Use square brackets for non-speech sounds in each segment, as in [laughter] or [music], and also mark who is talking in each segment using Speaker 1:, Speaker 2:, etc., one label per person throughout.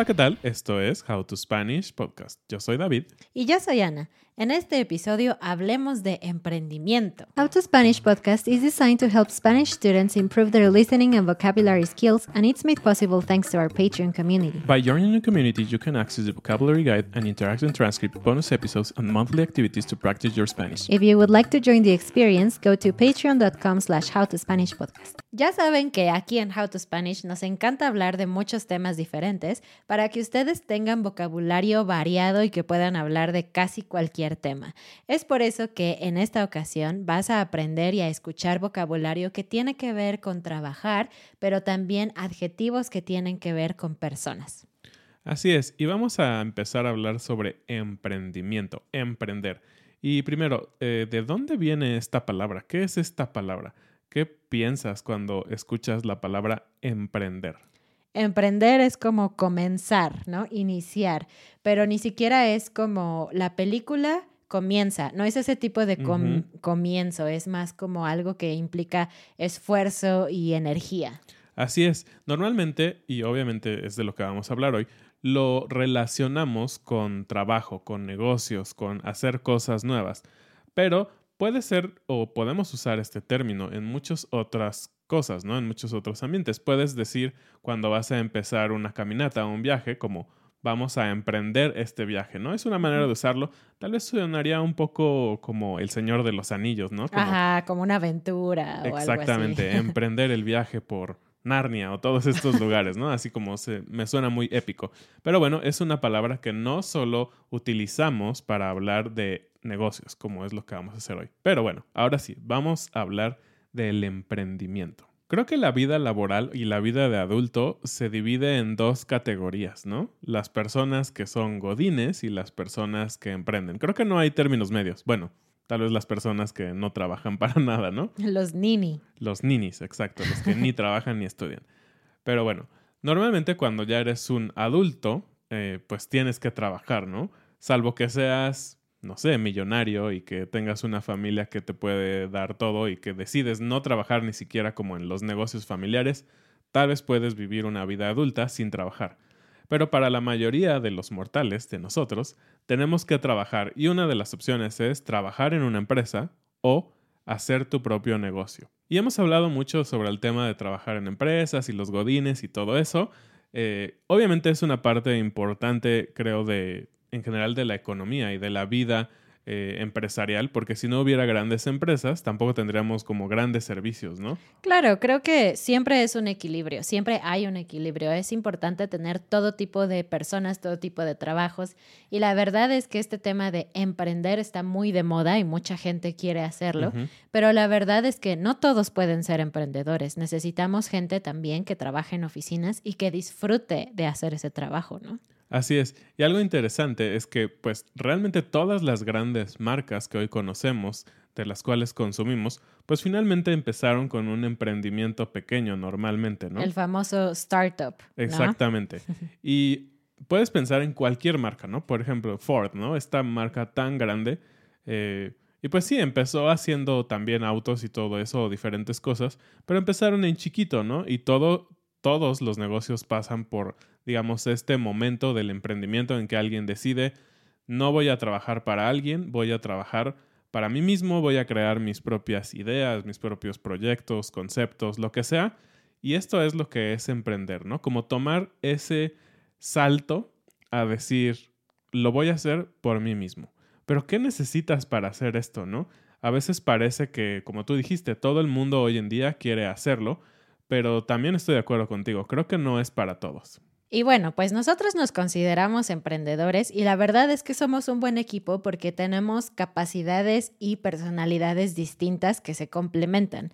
Speaker 1: Hola, ¿qué tal? Esto es How to Spanish Podcast. Yo soy David.
Speaker 2: Y yo soy Ana. En este episodio hablemos de emprendimiento.
Speaker 3: How to Spanish podcast is designed to help Spanish students improve their listening and vocabulary skills, and it's made possible thanks to our Patreon community.
Speaker 1: By joining the community, you can access the vocabulary guide and interactive transcript, bonus episodes, and monthly activities to practice your Spanish.
Speaker 3: If you would like to join the experience, go to patreon.com slash howtospanishpodcast.
Speaker 2: Ya saben que aquí en How to Spanish nos encanta hablar de muchos temas diferentes para que ustedes tengan vocabulario variado y que puedan hablar de casi cualquier tema. Es por eso que en esta ocasión vas a aprender y a escuchar vocabulario que tiene que ver con trabajar, pero también adjetivos que tienen que ver con personas.
Speaker 1: Así es, y vamos a empezar a hablar sobre emprendimiento, emprender. Y primero, eh, ¿de dónde viene esta palabra? ¿Qué es esta palabra? ¿Qué piensas cuando escuchas la palabra emprender?
Speaker 2: Emprender es como comenzar, ¿no? Iniciar, pero ni siquiera es como la película comienza, no es ese tipo de comienzo, es más como algo que implica esfuerzo y energía.
Speaker 1: Así es, normalmente, y obviamente es de lo que vamos a hablar hoy, lo relacionamos con trabajo, con negocios, con hacer cosas nuevas, pero puede ser o podemos usar este término en muchas otras cosas, ¿no? En muchos otros ambientes. Puedes decir cuando vas a empezar una caminata o un viaje como vamos a emprender este viaje, ¿no? Es una manera de usarlo. Tal vez sonaría un poco como el Señor de los Anillos, ¿no?
Speaker 2: Ajá, como una aventura. O
Speaker 1: exactamente,
Speaker 2: algo
Speaker 1: así. [laughs] emprender el viaje por Narnia o todos estos lugares, ¿no? Así como se, me suena muy épico. Pero bueno, es una palabra que no solo utilizamos para hablar de negocios, como es lo que vamos a hacer hoy. Pero bueno, ahora sí, vamos a hablar del emprendimiento. Creo que la vida laboral y la vida de adulto se divide en dos categorías, ¿no? Las personas que son godines y las personas que emprenden. Creo que no hay términos medios. Bueno, tal vez las personas que no trabajan [laughs] para nada, ¿no?
Speaker 2: Los nini.
Speaker 1: Los ninis, exacto, los que ni [laughs] trabajan ni estudian. Pero bueno, normalmente cuando ya eres un adulto, eh, pues tienes que trabajar, ¿no? Salvo que seas no sé, millonario y que tengas una familia que te puede dar todo y que decides no trabajar ni siquiera como en los negocios familiares, tal vez puedes vivir una vida adulta sin trabajar. Pero para la mayoría de los mortales, de nosotros, tenemos que trabajar y una de las opciones es trabajar en una empresa o hacer tu propio negocio. Y hemos hablado mucho sobre el tema de trabajar en empresas y los godines y todo eso. Eh, obviamente es una parte importante, creo, de en general de la economía y de la vida eh, empresarial, porque si no hubiera grandes empresas, tampoco tendríamos como grandes servicios, ¿no?
Speaker 2: Claro, creo que siempre es un equilibrio, siempre hay un equilibrio. Es importante tener todo tipo de personas, todo tipo de trabajos. Y la verdad es que este tema de emprender está muy de moda y mucha gente quiere hacerlo, pero la verdad es que no todos pueden ser emprendedores. Necesitamos gente también que trabaje en oficinas y que disfrute de hacer ese trabajo, ¿no?
Speaker 1: Así es. Y algo interesante es que, pues, realmente todas las grandes marcas que hoy conocemos, de las cuales consumimos, pues finalmente empezaron con un emprendimiento pequeño normalmente, ¿no?
Speaker 2: El famoso startup. ¿no?
Speaker 1: Exactamente. [laughs] y puedes pensar en cualquier marca, ¿no? Por ejemplo, Ford, ¿no? Esta marca tan grande. eh, y pues sí, empezó haciendo también autos y todo eso, diferentes cosas, pero empezaron en chiquito, ¿no? Y todo, todos los negocios pasan por, digamos, este momento del emprendimiento en que alguien decide, no voy a trabajar para alguien, voy a trabajar para mí mismo, voy a crear mis propias ideas, mis propios proyectos, conceptos, lo que sea. Y esto es lo que es emprender, ¿no? Como tomar ese salto a decir, lo voy a hacer por mí mismo. Pero ¿qué necesitas para hacer esto, no? A veces parece que, como tú dijiste, todo el mundo hoy en día quiere hacerlo, pero también estoy de acuerdo contigo, creo que no es para todos.
Speaker 2: Y bueno, pues nosotros nos consideramos emprendedores y la verdad es que somos un buen equipo porque tenemos capacidades y personalidades distintas que se complementan,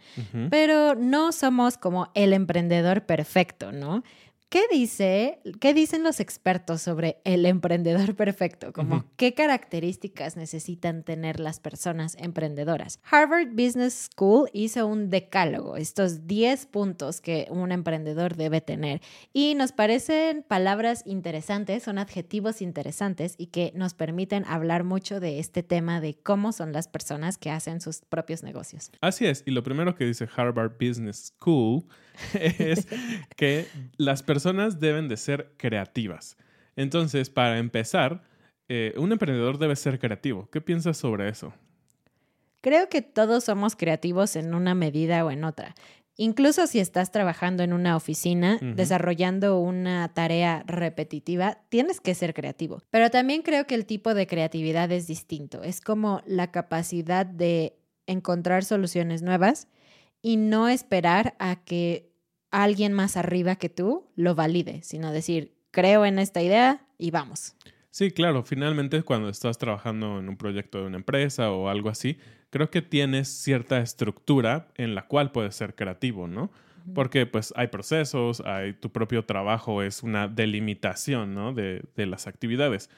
Speaker 2: pero no somos como el emprendedor perfecto, ¿no? ¿Qué dice, qué dicen los expertos sobre el emprendedor perfecto? Como qué características necesitan tener las personas emprendedoras. Harvard Business School hizo un decálogo, estos 10 puntos que un emprendedor debe tener. Y nos parecen palabras interesantes, son adjetivos interesantes y que nos permiten hablar mucho de este tema de cómo son las personas que hacen sus propios negocios.
Speaker 1: Así es, y lo primero que dice Harvard Business School [laughs] es que las personas deben de ser creativas. Entonces, para empezar, eh, un emprendedor debe ser creativo. ¿Qué piensas sobre eso?
Speaker 2: Creo que todos somos creativos en una medida o en otra. Incluso si estás trabajando en una oficina, desarrollando una tarea repetitiva, tienes que ser creativo. Pero también creo que el tipo de creatividad es distinto. Es como la capacidad de encontrar soluciones nuevas y no esperar a que alguien más arriba que tú lo valide, sino decir, creo en esta idea y vamos.
Speaker 1: Sí, claro, finalmente cuando estás trabajando en un proyecto de una empresa o algo así, creo que tienes cierta estructura en la cual puedes ser creativo, ¿no? Porque pues hay procesos, hay tu propio trabajo, es una delimitación, ¿no? De, de las actividades.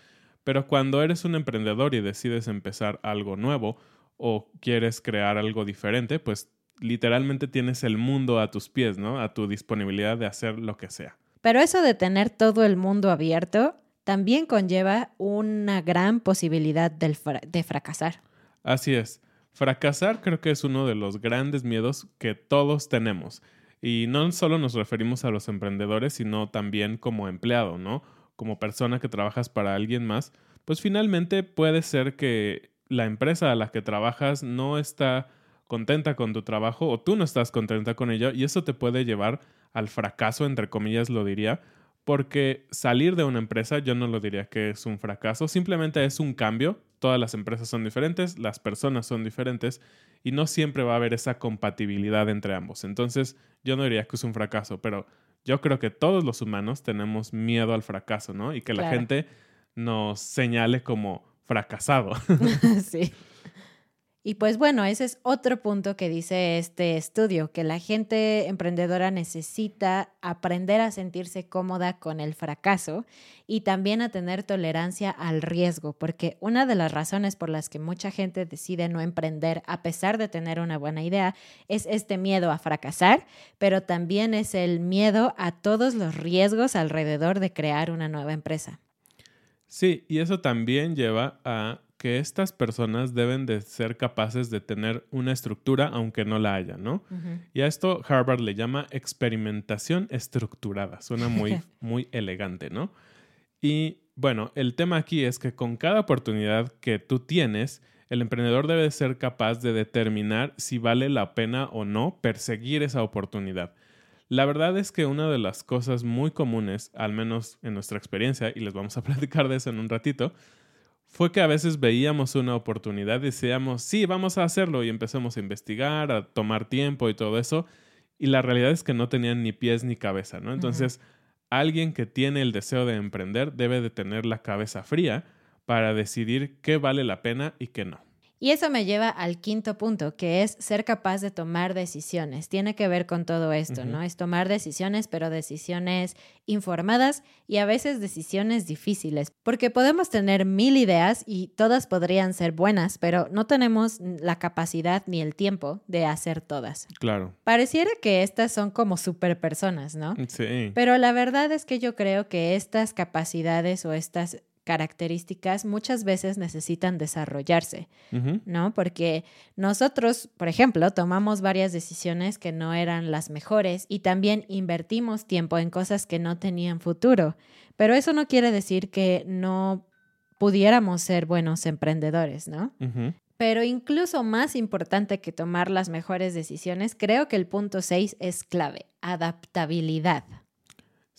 Speaker 1: Pero cuando eres un emprendedor y decides empezar algo nuevo o quieres crear algo diferente, pues literalmente tienes el mundo a tus pies, ¿no? A tu disponibilidad de hacer lo que sea.
Speaker 2: Pero eso de tener todo el mundo abierto también conlleva una gran posibilidad fra- de fracasar.
Speaker 1: Así es. Fracasar creo que es uno de los grandes miedos que todos tenemos. Y no solo nos referimos a los emprendedores, sino también como empleado, ¿no? Como persona que trabajas para alguien más, pues finalmente puede ser que la empresa a la que trabajas no está contenta con tu trabajo o tú no estás contenta con ella y eso te puede llevar al fracaso, entre comillas lo diría, porque salir de una empresa yo no lo diría que es un fracaso, simplemente es un cambio. Todas las empresas son diferentes, las personas son diferentes y no siempre va a haber esa compatibilidad entre ambos. Entonces yo no diría que es un fracaso, pero yo creo que todos los humanos tenemos miedo al fracaso, ¿no? Y que la gente nos señale como fracasado. [laughs]
Speaker 2: sí. Y pues bueno, ese es otro punto que dice este estudio, que la gente emprendedora necesita aprender a sentirse cómoda con el fracaso y también a tener tolerancia al riesgo, porque una de las razones por las que mucha gente decide no emprender a pesar de tener una buena idea es este miedo a fracasar, pero también es el miedo a todos los riesgos alrededor de crear una nueva empresa.
Speaker 1: Sí, y eso también lleva a que estas personas deben de ser capaces de tener una estructura aunque no la haya, ¿no? Y a esto Harvard le llama experimentación estructurada. Suena muy, [laughs] muy elegante, ¿no? Y bueno, el tema aquí es que con cada oportunidad que tú tienes, el emprendedor debe ser capaz de determinar si vale la pena o no perseguir esa oportunidad. La verdad es que una de las cosas muy comunes, al menos en nuestra experiencia, y les vamos a [laughs] platicar de eso en un ratito, fue que a veces veíamos una oportunidad y decíamos, sí, vamos a hacerlo y empezamos a investigar, a tomar tiempo y todo eso. Y la realidad es que no tenían ni pies ni cabeza, ¿no? Entonces, alguien que tiene el deseo de emprender debe de tener la cabeza fría para decidir qué vale la pena y qué no.
Speaker 2: Y eso me lleva al quinto punto, que es ser capaz de tomar decisiones. Tiene que ver con todo esto, ¿no? Es tomar decisiones, pero decisiones informadas y a veces decisiones difíciles, porque podemos tener mil ideas y todas podrían ser buenas, pero no tenemos la capacidad ni el tiempo de hacer todas.
Speaker 1: Claro.
Speaker 2: Pareciera que estas son como super personas, ¿no?
Speaker 1: Sí.
Speaker 2: Pero la verdad es que yo creo que estas capacidades o estas características muchas veces necesitan desarrollarse. ¿no? Porque nosotros, por ejemplo, tomamos varias decisiones que no eran las mejores y también invertimos tiempo en cosas que no tenían futuro. Pero eso no quiere decir que no pudiéramos ser buenos emprendedores, ¿no? Pero incluso más importante que tomar las mejores decisiones, creo que el punto 6 es clave, adaptabilidad.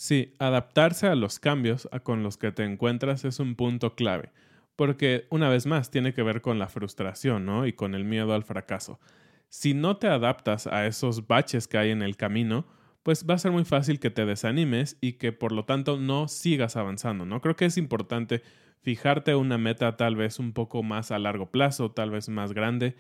Speaker 1: Sí, adaptarse a los cambios con los que te encuentras es un punto clave, porque una vez más tiene que ver con la frustración, ¿no? Y con el miedo al fracaso. Si no te adaptas a esos baches que hay en el camino, pues va a ser muy fácil que te desanimes y que por lo tanto no sigas avanzando, ¿no? Creo que es importante fijarte una meta tal vez un poco más a largo plazo, tal vez más grande,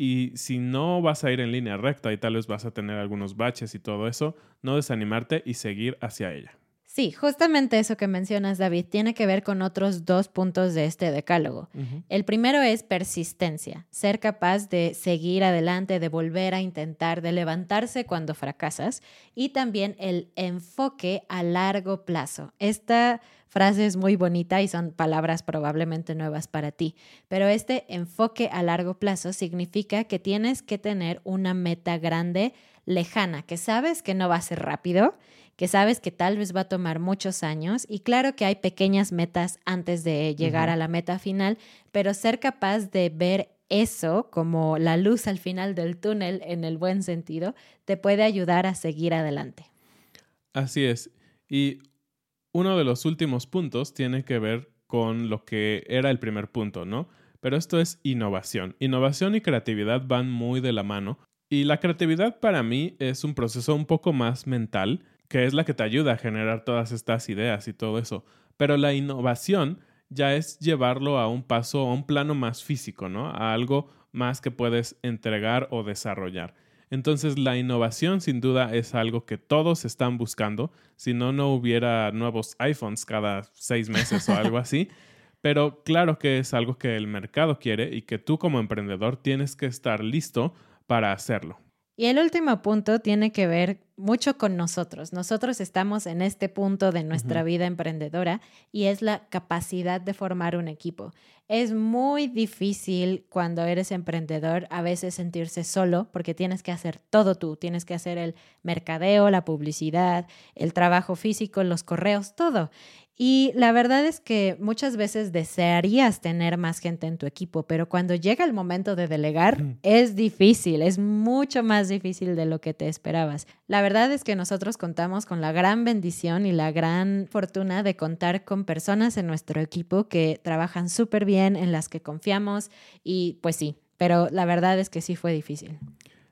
Speaker 1: y si no vas a ir en línea recta y tal vez vas a tener algunos baches y todo eso, no desanimarte y seguir hacia ella.
Speaker 2: Sí, justamente eso que mencionas, David, tiene que ver con otros dos puntos de este decálogo. El primero es persistencia, ser capaz de seguir adelante, de volver a intentar, de levantarse cuando fracasas. Y también el enfoque a largo plazo. Esta frase es muy bonita y son palabras probablemente nuevas para ti, pero este enfoque a largo plazo significa que tienes que tener una meta grande, lejana, que sabes que no va a ser rápido, que sabes que tal vez va a tomar muchos años y claro que hay pequeñas metas antes de llegar a la meta final, pero ser capaz de ver eso como la luz al final del túnel en el buen sentido te puede ayudar a seguir adelante.
Speaker 1: Así es. Y uno de los últimos puntos tiene que ver con lo que era el primer punto, ¿no? Pero esto es innovación. Innovación y creatividad van muy de la mano. Y la creatividad para mí es un proceso un poco más mental, que es la que te ayuda a generar todas estas ideas y todo eso. Pero la innovación ya es llevarlo a un paso, a un plano más físico, ¿no? A algo más que puedes entregar o desarrollar. Entonces la innovación sin duda es algo que todos están buscando, si no, no hubiera nuevos iPhones cada seis meses o algo así. [laughs] Pero claro que es algo que el mercado quiere y que tú como emprendedor tienes que estar listo para hacerlo.
Speaker 2: Y el último punto tiene que ver mucho con nosotros. Nosotros estamos en este punto de nuestra vida emprendedora y es la capacidad de formar un equipo. Es muy difícil cuando eres emprendedor a veces sentirse solo porque tienes que hacer todo tú. Tienes que hacer el mercadeo, la publicidad, el trabajo físico, los correos, todo. Y la verdad es que muchas veces desearías tener más gente en tu equipo, pero cuando llega el momento de delegar es difícil, es mucho más difícil de lo que te esperabas. La verdad es que nosotros contamos con la gran bendición y la gran fortuna de contar con personas en nuestro equipo que trabajan súper bien, en las que confiamos y pues sí, pero la verdad es que sí fue difícil.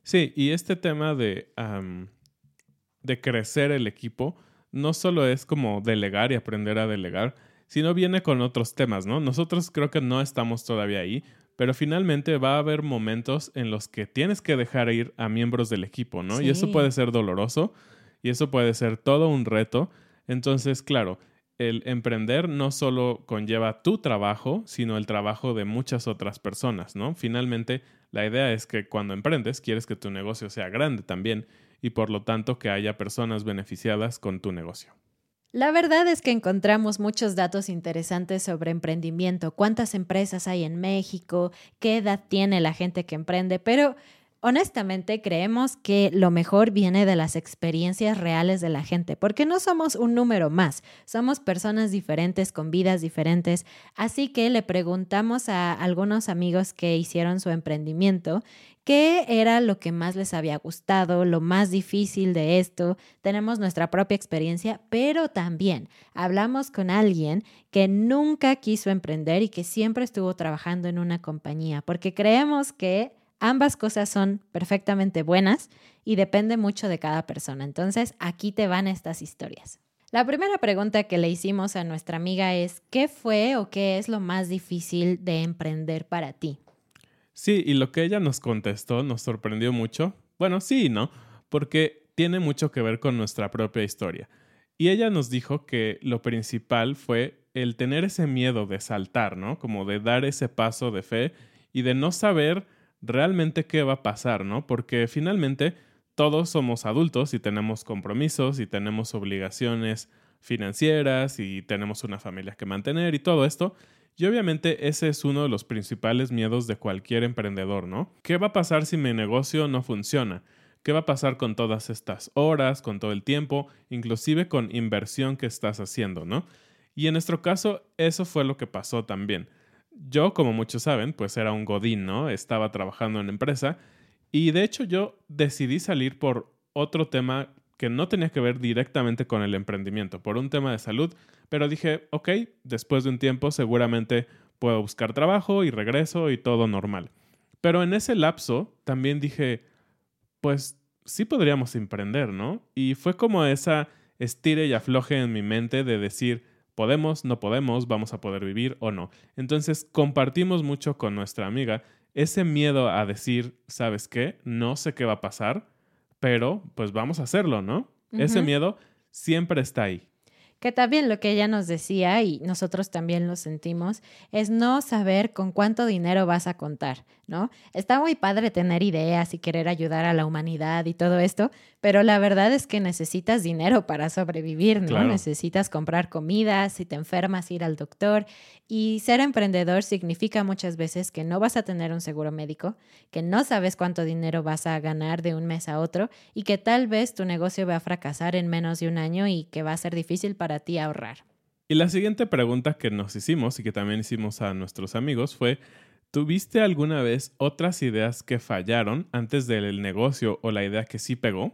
Speaker 1: Sí, y este tema de, de crecer el equipo no solo es como delegar y aprender a delegar, sino viene con otros temas, ¿no? Nosotros creo que no estamos todavía ahí, pero finalmente va a haber momentos en los que tienes que dejar ir a miembros del equipo, ¿no? Y eso puede ser doloroso y eso puede ser todo un reto. Entonces, claro, el emprender no solo conlleva tu trabajo, sino el trabajo de muchas otras personas, ¿no? Finalmente, la idea es que cuando emprendes, quieres que tu negocio sea grande también y por lo tanto que haya personas beneficiadas con tu negocio.
Speaker 2: La verdad es que encontramos muchos datos interesantes sobre emprendimiento, cuántas empresas hay en México, qué edad tiene la gente que emprende, pero Honestamente, creemos que lo mejor viene de las experiencias reales de la gente, porque no somos un número más, somos personas diferentes con vidas diferentes, así que le preguntamos a algunos amigos que hicieron su emprendimiento qué era lo que más les había gustado, lo más difícil de esto. Tenemos nuestra propia experiencia, pero también hablamos con alguien que nunca quiso emprender y que siempre estuvo trabajando en una compañía, porque creemos que Ambas cosas son perfectamente buenas y depende mucho de cada persona. Entonces, aquí te van estas historias. La primera pregunta que le hicimos a nuestra amiga es, ¿qué fue o qué es lo más difícil de emprender para ti?
Speaker 1: Sí, y lo que ella nos contestó nos sorprendió mucho. Bueno, sí y no, porque tiene mucho que ver con nuestra propia historia. Y ella nos dijo que lo principal fue el tener ese miedo de saltar, ¿no? Como de dar ese paso de fe y de no saber realmente qué va a pasar, ¿no? Porque finalmente todos somos adultos y tenemos compromisos y tenemos obligaciones financieras y tenemos una familia que mantener y todo esto. Y obviamente ese es uno de los principales miedos de cualquier emprendedor, ¿no? ¿Qué va a pasar si mi negocio no funciona? ¿Qué va a pasar con todas estas horas, con todo el tiempo, inclusive con inversión que estás haciendo, ¿no? Y en nuestro caso, eso fue lo que pasó también yo, como muchos saben, pues era un godín, ¿no? Estaba trabajando en empresa y de hecho yo decidí salir por otro tema que no tenía que ver directamente con el emprendimiento, por un tema de salud, pero dije, ok, después de un tiempo seguramente puedo buscar trabajo y regreso y todo normal. Pero en ese lapso también dije, pues sí podríamos emprender, ¿no? Y fue como esa estire y afloje en mi mente de decir, podemos, no podemos, vamos a poder vivir o no. Entonces compartimos mucho con nuestra amiga ese miedo a decir, ¿sabes qué? No sé qué va a pasar, pero pues vamos a hacerlo, ¿no? Ese miedo siempre está ahí.
Speaker 2: Que también lo que ella nos decía, y nosotros también lo sentimos, es no saber con cuánto dinero vas a contar, ¿no? Está muy padre tener ideas y querer ayudar a la humanidad y todo esto, pero la verdad es que necesitas dinero para sobrevivir, ¿no? Necesitas comprar comida, si te enfermas, ir al doctor. Y ser emprendedor significa muchas veces que no vas a tener un seguro médico, que no sabes cuánto dinero vas a ganar de un mes a otro y que tal vez tu negocio va a fracasar en menos de un año y que va a ser difícil para ti ahorrar.
Speaker 1: Y la siguiente pregunta que nos hicimos y que también hicimos a nuestros amigos fue, ¿tuviste alguna vez otras ideas que fallaron antes del negocio o la idea que sí pegó?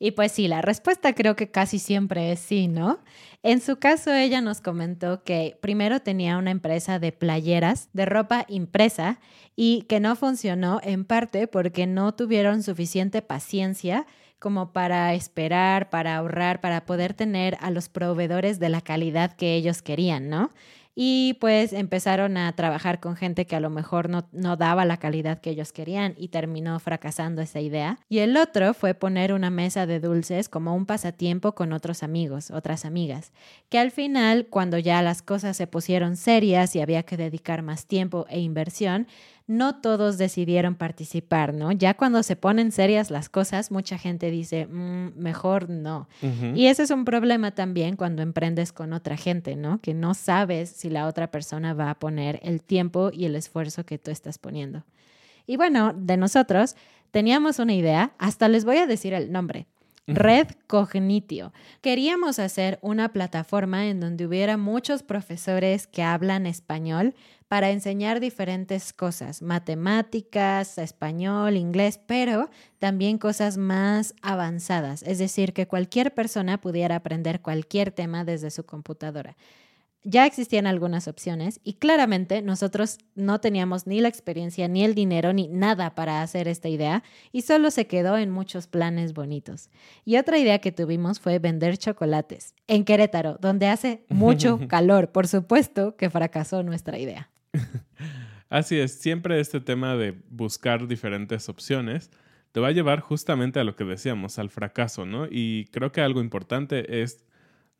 Speaker 2: Y pues sí, la respuesta creo que casi siempre es sí, ¿no? En su caso, ella nos comentó que primero tenía una empresa de playeras, de ropa impresa, y que no funcionó en parte porque no tuvieron suficiente paciencia como para esperar, para ahorrar, para poder tener a los proveedores de la calidad que ellos querían, ¿no? y pues empezaron a trabajar con gente que a lo mejor no, no, daba la calidad que ellos querían y terminó fracasando esa idea. Y el otro fue poner una mesa de dulces como un pasatiempo con otros amigos, otras amigas, que al final, cuando ya las cosas se pusieron serias y había que dedicar más tiempo e inversión, no todos decidieron participar, ¿no? Ya cuando se ponen serias las cosas, mucha gente dice, mm, mejor no. Y ese es un problema también cuando emprendes con otra gente, ¿no? Que no sabes si la otra persona va a poner el tiempo y el esfuerzo que tú estás poniendo. Y bueno, de nosotros teníamos una idea, hasta les voy a decir el nombre. Red Cognitio. Queríamos hacer una plataforma en donde hubiera muchos profesores que hablan español para enseñar diferentes cosas, matemáticas, español, inglés, pero también cosas más avanzadas, es decir, que cualquier persona pudiera aprender cualquier tema desde su computadora ya existían algunas opciones y claramente nosotros no teníamos ni la experiencia, ni el dinero, ni nada para hacer esta idea y solo se quedó en muchos planes bonitos. Y otra idea que tuvimos fue vender chocolates en Querétaro, donde hace mucho [laughs] calor. Por supuesto que fracasó nuestra idea. [laughs]
Speaker 1: Así es, siempre este tema de buscar diferentes opciones te va a llevar justamente a lo que decíamos, al fracaso, ¿no? Y creo que algo importante es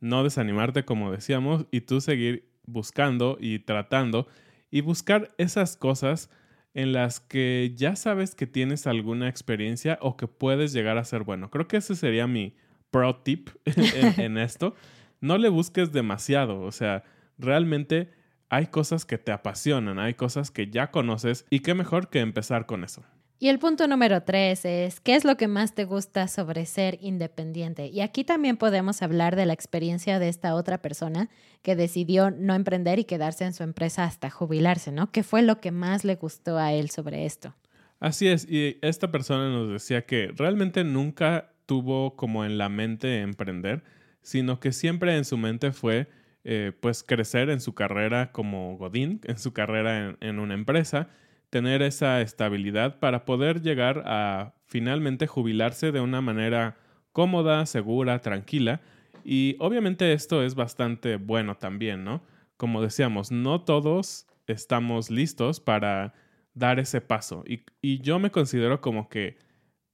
Speaker 1: no desanimarte como decíamos y tú seguir buscando y tratando y buscar esas cosas en las que ya sabes que tienes alguna experiencia o que puedes llegar a ser bueno. Creo que ese sería mi pro tip [laughs] en, [laughs] esto. No le busques demasiado, o sea, realmente hay cosas que te apasionan, hay cosas que ya conoces y qué mejor que empezar con eso.
Speaker 2: Y el punto número tres es, ¿qué es lo que más te gusta sobre ser independiente? Y aquí también podemos hablar de la experiencia de esta otra persona que decidió no emprender y quedarse en su empresa hasta jubilarse, ¿no? ¿Qué fue lo que más le gustó a él sobre esto?
Speaker 1: Así es, y esta persona nos decía que realmente nunca tuvo como en la mente emprender, sino que siempre en su mente fue eh, pues crecer en su carrera como Godín, en su carrera en una empresa tener esa estabilidad para poder llegar a finalmente jubilarse de una manera cómoda, segura, tranquila. Y obviamente esto es bastante bueno también, ¿no? Como decíamos, no todos estamos listos para dar ese paso. Y, yo me considero como que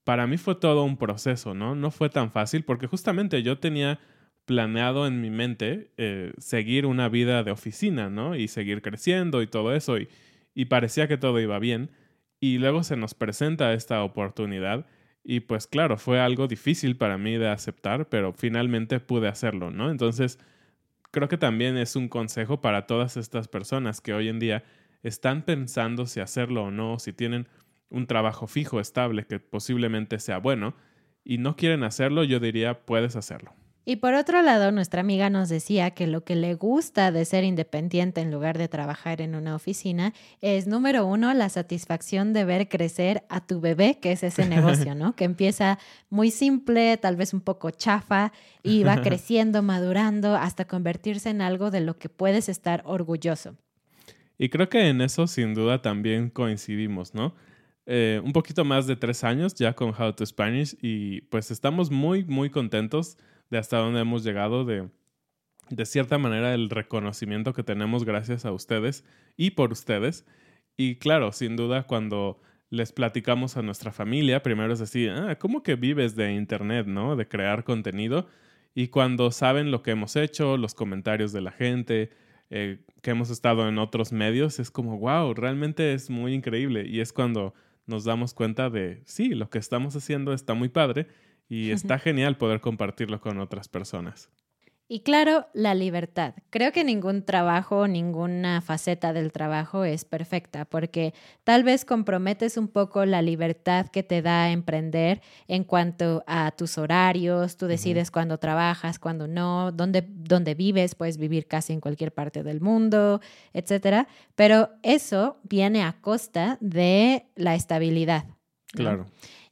Speaker 1: para mí fue todo un proceso, ¿no? No fue tan fácil porque justamente yo tenía planeado en mi mente eh, seguir una vida de oficina, ¿no? Y seguir creciendo y todo eso. Y, y parecía que todo iba bien. Y luego se nos presenta esta oportunidad y pues claro, fue algo difícil para mí de aceptar, pero finalmente pude hacerlo, ¿no? Entonces, creo que también es un consejo para todas estas personas que hoy en día están pensando si hacerlo o no, si tienen un trabajo fijo, estable, que posiblemente sea bueno, y no quieren hacerlo, yo diría, puedes hacerlo.
Speaker 2: Y por otro lado, nuestra amiga nos decía que lo que le gusta de ser independiente en lugar de trabajar en una oficina es, número uno, la satisfacción de ver crecer a tu bebé, que es ese negocio, [laughs] ¿no? Que empieza muy simple, tal vez un poco chafa, y va [laughs] creciendo, madurando, hasta convertirse en algo de lo que puedes estar orgulloso.
Speaker 1: Y creo que en eso sin duda también coincidimos, ¿no? Eh, un poquito más de tres años ya con How to Spanish y pues estamos muy, muy contentos de hasta dónde hemos llegado, de, de cierta manera el reconocimiento que tenemos gracias a ustedes y por ustedes. Y claro, sin duda, cuando les platicamos a nuestra familia, primero es decir, ah, ¿cómo que vives de Internet, no? De crear contenido. Y cuando saben lo que hemos hecho, los comentarios de la gente, eh, que hemos estado en otros medios, es como, wow, realmente es muy increíble. Y es cuando nos damos cuenta de, sí, lo que estamos haciendo está muy padre y está genial poder compartirlo con otras personas.
Speaker 2: Y claro, la libertad. Creo que ningún trabajo, ninguna faceta del trabajo es perfecta, porque tal vez comprometes un poco la libertad que te da emprender en cuanto a tus horarios, tú decides cuándo trabajas, cuándo no, dónde, dónde vives, puedes vivir casi en cualquier parte del mundo, etcétera. Pero eso viene a costa de la estabilidad.
Speaker 1: Claro.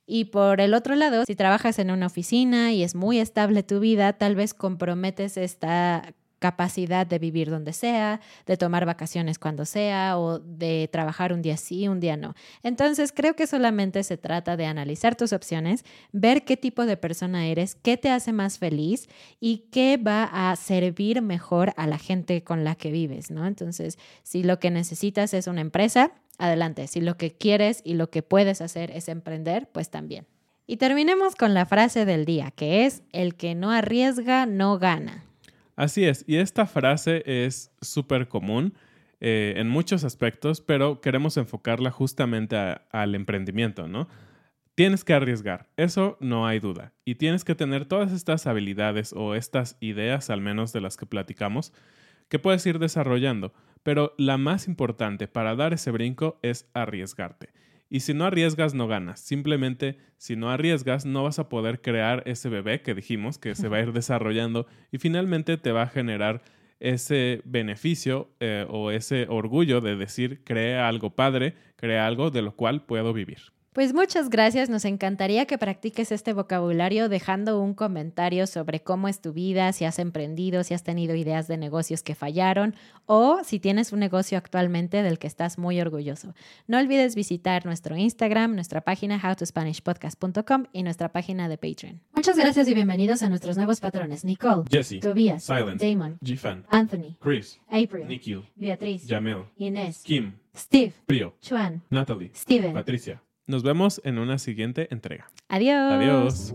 Speaker 2: Y por el otro lado, si trabajas en una oficina y es muy estable tu vida, tal vez comprometes esta capacidad de vivir donde sea, de tomar vacaciones cuando sea o de trabajar un día sí, un día no. Entonces creo que solamente se trata de analizar tus opciones, ver qué tipo de persona eres, qué te hace más feliz y qué va a servir mejor a la gente con la que vives, ¿no? Entonces, si lo que necesitas es una empresa, adelante. Si lo que quieres y lo que puedes hacer es emprender, pues también. Y terminemos con la frase del día, que es, el que no arriesga, no gana.
Speaker 1: Así es, y esta frase es súper común eh, en muchos aspectos, pero queremos enfocarla justamente al emprendimiento, ¿no? Tienes que arriesgar, eso no hay duda, y tienes que tener todas estas habilidades o estas ideas, al menos de las que platicamos, que puedes ir desarrollando. Pero la más importante para dar ese brinco es arriesgarte. Y si no arriesgas, no ganas. Simplemente, si no arriesgas, no vas a poder crear ese bebé que dijimos que se va a ir desarrollando y finalmente te va a generar ese beneficio eh, o ese orgullo de decir, crea algo padre, crea algo de lo cual puedo vivir.
Speaker 2: Pues muchas gracias, nos encantaría que practiques este vocabulario dejando un comentario sobre cómo es tu vida, si has emprendido, si has tenido ideas de negocios que fallaron o si tienes un negocio actualmente del que estás muy orgulloso. No olvides visitar nuestro Instagram, nuestra página howtospanishpodcast.com y nuestra página de Patreon.
Speaker 3: Muchas gracias y bienvenidos a nuestros nuevos patrones. Nicole,
Speaker 1: Jesse,
Speaker 3: Tobias,
Speaker 1: Silent,
Speaker 3: Damon,
Speaker 1: Gfan,
Speaker 3: Anthony,
Speaker 1: Chris,
Speaker 3: April,
Speaker 1: Nikhil,
Speaker 3: Beatriz,
Speaker 1: Jamel,
Speaker 3: Inés,
Speaker 1: Kim,
Speaker 3: Steve,
Speaker 1: Prio,
Speaker 3: Chuan,
Speaker 1: Natalie,
Speaker 3: Steven.
Speaker 1: Patricia. Nos vemos en una siguiente entrega.
Speaker 2: Adiós.
Speaker 1: Adiós.